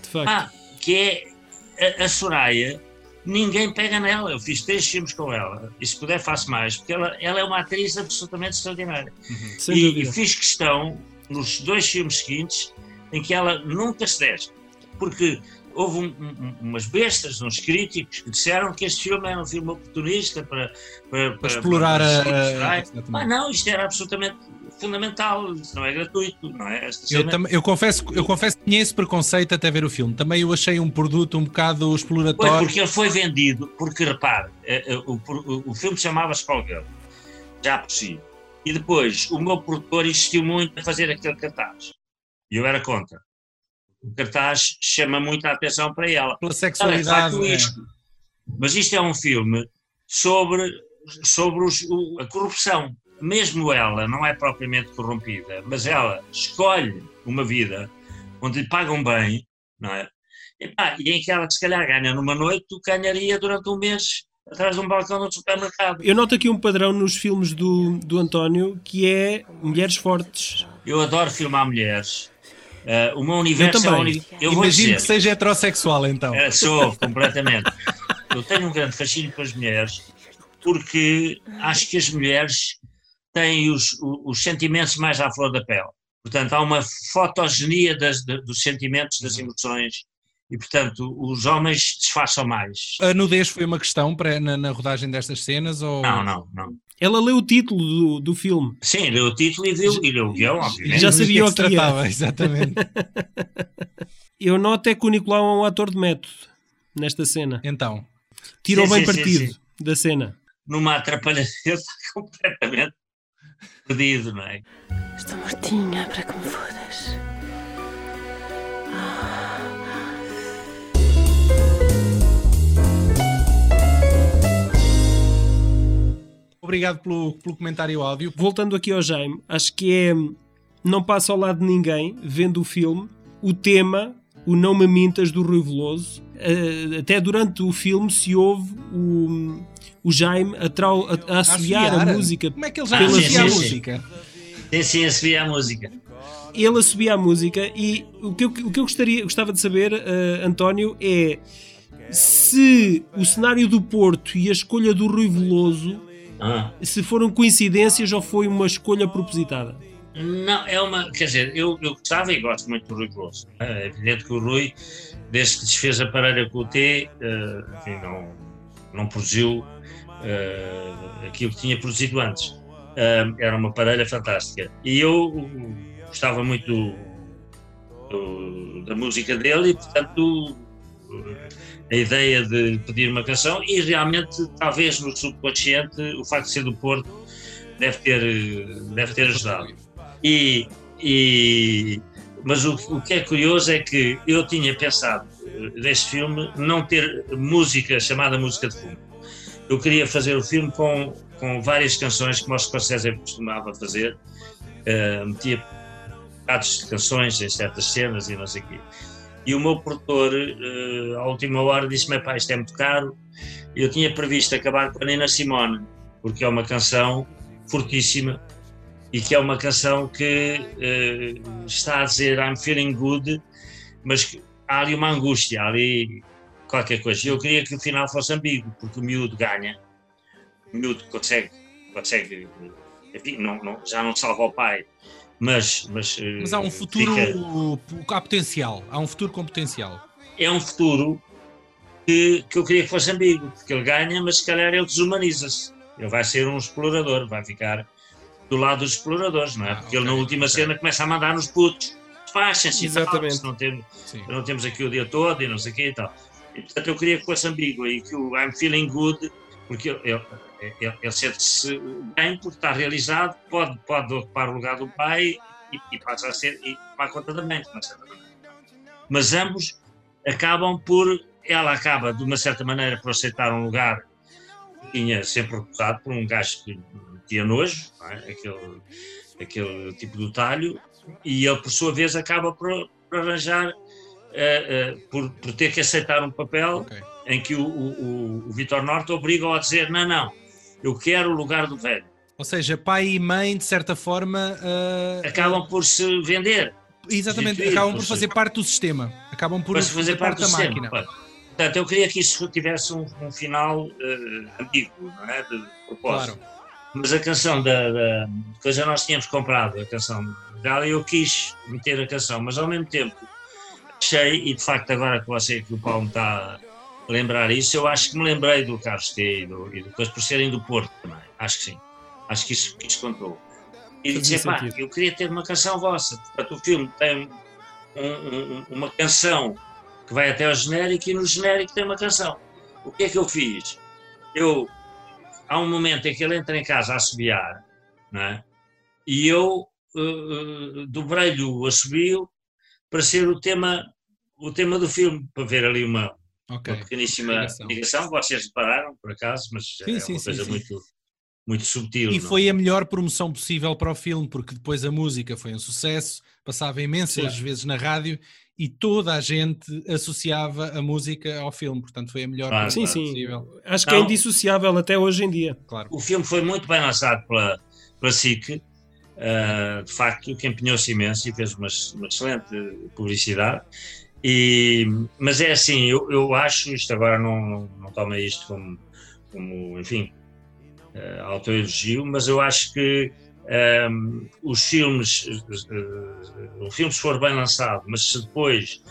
De facto. Ah, que é a, a Soraya, ninguém pega nela. Eu fiz três filmes com ela, e se puder faço mais, porque ela, ela é uma atriz absolutamente extraordinária. Sem e, dúvida. e fiz questão, nos dois filmes seguintes, em que ela nunca se desce. Porque houve um- um- umas bestas, uns críticos, que disseram que este filme era um filme oportunista para, para, para- explorar para- a- Soraya. exatamente. Ah, não, isto era absolutamente fundamental, não é gratuito, não é? Eu, tam- eu, confesso, eu confesso que tinha esse preconceito até ver o filme. Também eu achei um produto um bocado Pois, exploratório. porque ele foi vendido, porque repare, eh, eh, o, o, o filme chamava-se Colgirl, já por si. E depois o meu produtor insistiu muito a fazer aquele cartaz. E eu era contra. O cartaz chama muito a atenção para ela. Pela Ela de sexualidade. é. isto. Mas isto é um filme sobre, sobre os- o- a corrupção. Mesmo ela não é propriamente corrompida, mas ela escolhe uma vida onde lhe pagam bem, não é? Epá, e em que ela se calhar ganha numa noite, tu ganharia durante um mês atrás de um balcão no supermercado. Eu noto aqui um padrão nos filmes do, do António que é mulheres fortes. Eu adoro filmar mulheres. Eh, o meu universo Eu é um Eu Imagino dizer, que seja heterossexual então. É, sou, completamente. Eu tenho um grande fascínio pelas mulheres porque acho que as mulheres têm os, os sentimentos mais à flor da pele. Portanto, há uma fotogenia das- dos sentimentos, das emoções e, portanto, os homens disfarçam mais. A nudez foi uma questão para, na, na rodagem destas cenas? Ou... Não, não, não. Ela leu o título do, do filme. Sim, leu o título e viu e leu o guião, obviamente. Já sabia que o que se ia. tratava, exatamente. Eu noto é que o Nicolau é um ator de método nesta cena. Então, Tirou Sim, bem sim, partido sim. da cena. Numa atrapalhadeira completamente perdido, não é? Estou mortinha para que me fodas. Obrigado pelo, pelo comentário áudio. Voltando aqui ao Jaime, acho que é. Não passa ao lado de ninguém, vendo o filme, o tema o Não Me Mintas do Rui Veloso. Uh, até durante o filme se ouve o, o Jaime a, trau, a, a assobiar a, música. Como é que ele já assobia a música? Sim, sim, assobia a música. Ele assobia a música e o que eu, o que eu gostaria, gostava de saber, uh, António, é se o cenário do Porto e a escolha do Rui Veloso ah. se foram coincidências ou foi uma escolha propositada. Não, é uma. Quer dizer, eu, eu gostava e gosto muito do Rui Veloso. É evidente que o Rui, desde que desfez a parelha com o T, uh, enfim, não, não produziu uh, aquilo que tinha produzido antes. Uh, era uma parelha fantástica. E eu gostava muito do, do, da música dele e, portanto, a ideia de pedir uma canção e realmente, talvez no subconsciente, o facto de ser do Porto deve ter, deve ter ajudado. E, e, mas o, o que é curioso é que eu tinha pensado neste filme não ter música chamada música de fundo. Eu queria fazer o filme com, com várias canções como o Scorsese costumava fazer, uh, metia pedaços de canções em certas cenas e não sei o quê. E o meu produtor, uh, à última hora, disse-me: pá, isto é muito caro. Eu tinha previsto acabar com a Nina Simone, porque é uma canção fortíssima e que é uma canção que uh, está a dizer I'm feeling good, mas há ali uma angústia, há ali qualquer coisa. Eu queria que o final fosse ambíguo, porque o miúdo ganha, o miúdo consegue, consegue enfim, não, não, já não salva o pai, mas. Mas, eh, mas há um futuro. Fica... Há potencial. Há um futuro com potencial. É um futuro que, que eu queria que fosse ambíguo, porque ele ganha, mas se calhar ele desumaniza-se. Ele vai ser um explorador, vai ficar do lado dos exploradores, não é? Ah, porque okay, ele na última okay. cena começa a mandar nos putos. Faixem-se Exatamente. Não temos, não temos aqui o dia todo e não sei o quê e tal. E, portanto, eu queria que fosse ambíguo e que o I'm feeling good, porque ele, ele, ele, sente-se bem porque está realizado, pode, pode ocupar o lugar do pai e, e passa a ser e tomar conta da mãe, de uma certa maneira. Mas ambos acabam por, ela acaba de uma certa maneira por aceitar um lugar que tinha sempre ocupado por um gajo que tinha nojo, é? aquele, aquele tipo de talho, e ele por sua vez acaba por, por arranjar, uh, uh, por, por, ter que aceitar um papel okay. em que o, o, o Vitor Norte obriga-o a dizer: não, não, eu quero o lugar do velho. Ou seja, pai e mãe, de certa forma. Uh, acabam por se vender. Exatamente, acabam por, fazer parte do sistema. Acabam por fazer, fazer parte, parte da máquina. Portanto, eu queria que isso tivesse um, um final uh, ambíguo, não é? De propósito. Claro. Mas a canção da, da coisa nós tínhamos comprado, a canção dela, eu quis meter a canção, mas ao mesmo tempo achei, e de facto agora que você que o Paulo me está lembrar isso, eu acho que me lembrei do Carlos T e do, e do por serem do Porto também, acho que sim. Acho que isso, que isso contou. E disse, pá, eu queria ter uma canção vossa. Portanto, o filme tem um, um, uma canção que vai até ao genérico e no genérico tem uma canção. O que é que eu fiz? Eu, há um momento em que ele entra em casa a assobiar, não é? e eu uh, uh, dobrei-lhe o assobio para ser o tema, o tema do filme, para ver ali uma, okay. uma pequeníssima ligação. ligação. Vocês repararam, por acaso, mas sim, é sim, uma coisa sim, muito muito subtil. E não? foi a melhor promoção possível para o filme, porque depois a música foi um sucesso, passava imensas Sim. vezes na rádio e toda a gente associava a música ao filme, portanto foi a melhor claro, sim, sim. possível. Acho que é indissociável até hoje em dia. Claro. O filme foi muito bem lançado pela, pela SIC, uh, de facto, que empenhou-se imenso e fez uma, uma excelente publicidade. E, mas é assim, eu, eu acho, isto agora não, não, não toma isto como, como enfim, uh, autoelogio, mas eu acho que um, ehm, os filmes, uh, o filme se for bem lançado, mas se depois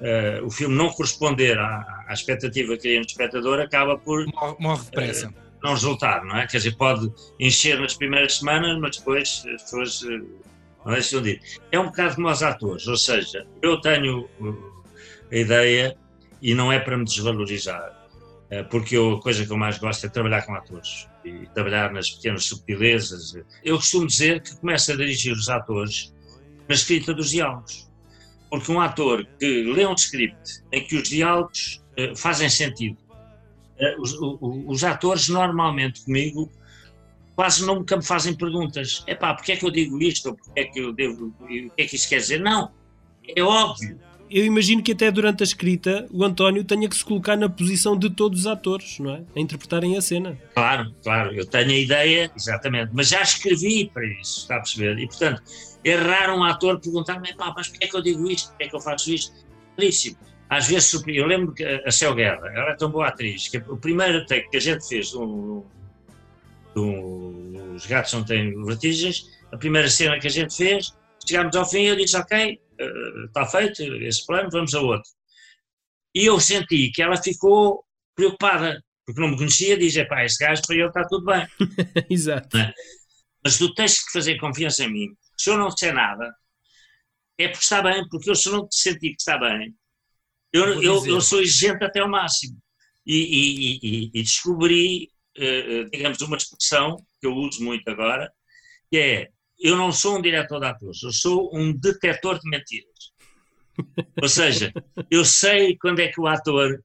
uh, o filme não corresponder à, à expectativa que cria no espectador, acaba por morre depressa. Uh, não resultar, não é? Quer dizer, pode encher nas primeiras semanas, mas depois as pessoas não deixam de ir. É um bocado como aos atores, ou seja, eu tenho a ideia, e não é para me desvalorizar, porque eu, a coisa que eu mais gosto é trabalhar com atores e trabalhar nas pequenas subtilezas. Eu costumo dizer que começa a dirigir os atores na escrita dos diálogos. Porque um ator que lê um script em que os diálogos uh, fazem sentido, uh, os, os, atores normalmente comigo quase nunca me fazem perguntas. É pá, porque é que eu digo isto? Ou porque é que eu devo. O que é que isso quer dizer? Não. É óbvio. Eu imagino que até durante a escrita o António tenha que se colocar na posição de todos os atores, não é? A interpretarem a cena. Claro, claro, eu tenho a ideia, exatamente, mas já escrevi para isso, está a perceber? E portanto, é raro um ator perguntar-me, pá, mas porquê é que eu digo isto? Porquê é que eu faço isto? Claríssimo. Às vezes, eu lembro que a Céu Guerra, ela é tão boa atriz, que o primeiro take que a gente fez um, um, Os Gatos Não Têm Vertigens, a primeira cena que a gente fez, chegámos ao fim e eu disse, ok, está feito esse plano, vamos a outro. E eu senti que ela ficou preocupada, porque não me conhecia, diz, pá, este gajo para ele está tudo bem. Exato. É? Mas tu tens que fazer confiança em mim. Se eu não disser nada, é porque está bem, porque eu se não te sentir que está bem, eu, eu, eu sou exigente até ao máximo. E, e, e, e descobri, uh, digamos, uma expressão que eu uso muito agora, que é eu não sou um diretor de atores, eu sou um detector de mentiras. Ou seja, eu sei quando é que o ator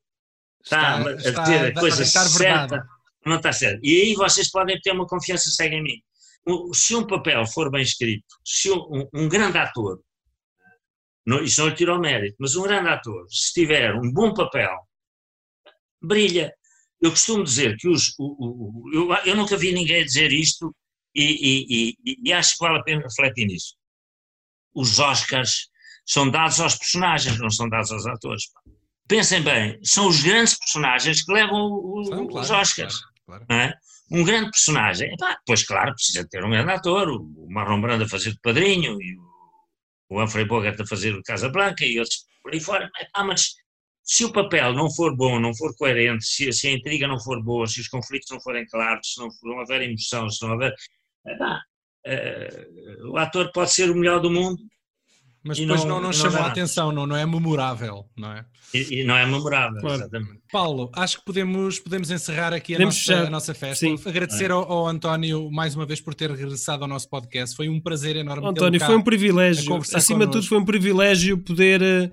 está, está a dizer a coisa certa, não está certo. E aí vocês podem ter uma confiança cega em mim. Se um papel for bem escrito, se um, um grande ator, não, isso não lhe tira o mérito, mas um grande ator, se tiver um bom papel, brilha. Eu costumo dizer que os. O, o, eu, eu nunca vi ninguém dizer isto e, e, e, acho que vale a pena refletir nisso. Os Oscars são dados aos personagens, não são dados aos atores. Pensem bem, são os grandes personagens que levam o, são, os claro, Oscars. Claro, claro. É? Um grande personagem, epá, pois claro, precisa ter um grande ator, o Marlon Brando a fazer de padrinho, e o, Humphrey Bogart a fazer o Casa Branca e outros por aí fora. Epá, mas se o papel não for bom, não for coerente, se, se, a intriga não for boa, se os conflitos não forem claros, se não, não houver emoção, se não houver uh, o ator pode ser o melhor do mundo. Mas depois não, não, não chamou a atenção, não, não é memorável, não é? E, e não é memorável, claro. exatamente. Paulo, acho que podemos, podemos encerrar aqui a, nossa, a nossa, festa. Sim. Agradecer é. ao, ao, António mais uma vez por ter regressado ao nosso podcast. Foi um prazer enorme. António, foi um privilégio. Acima de tudo, foi um privilégio poder uh,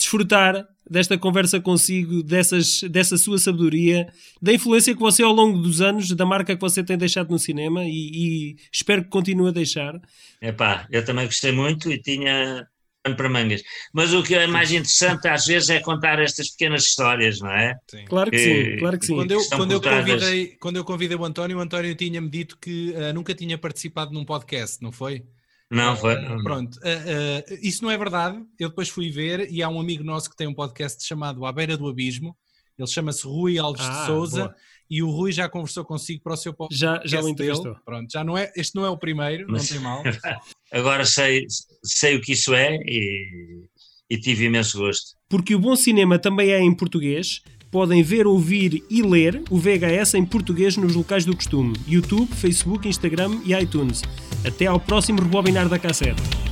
desfrutar desta conversa consigo, dessas, dessa sua sabedoria, da influência que você ao longo dos anos, da marca que você tem deixado no cinema e, e espero que continue a deixar. Epá, eu também gostei muito e tinha pano para mangas. Mas o que é mais interessante às vezes é contar estas pequenas histórias, não é? Sim. Claro que, que sim, claro que sim. Quando eu, quando eu, convidei, quando eu convidei o António, o António tinha-me dito que uh, nunca tinha participado num podcast, não foi? Não, foi. Pronto, uh, uh, isso não é verdade. Eu depois fui ver e há um amigo nosso que tem um podcast chamado À Beira do Abismo. Ele chama-se Rui Alves ah, de Souza boa. e o Rui já conversou consigo para o seu podcast. Já, já o entrevistou. Pronto, já não é, este não é o primeiro, Mas, não tem mal. Agora sei, sei o que isso é e, e tive imenso gosto. Porque o bom cinema também é em português podem ver, ouvir e ler o VHS em português nos locais do costume: YouTube, Facebook, Instagram e iTunes. Até ao próximo rebobinar da cassete.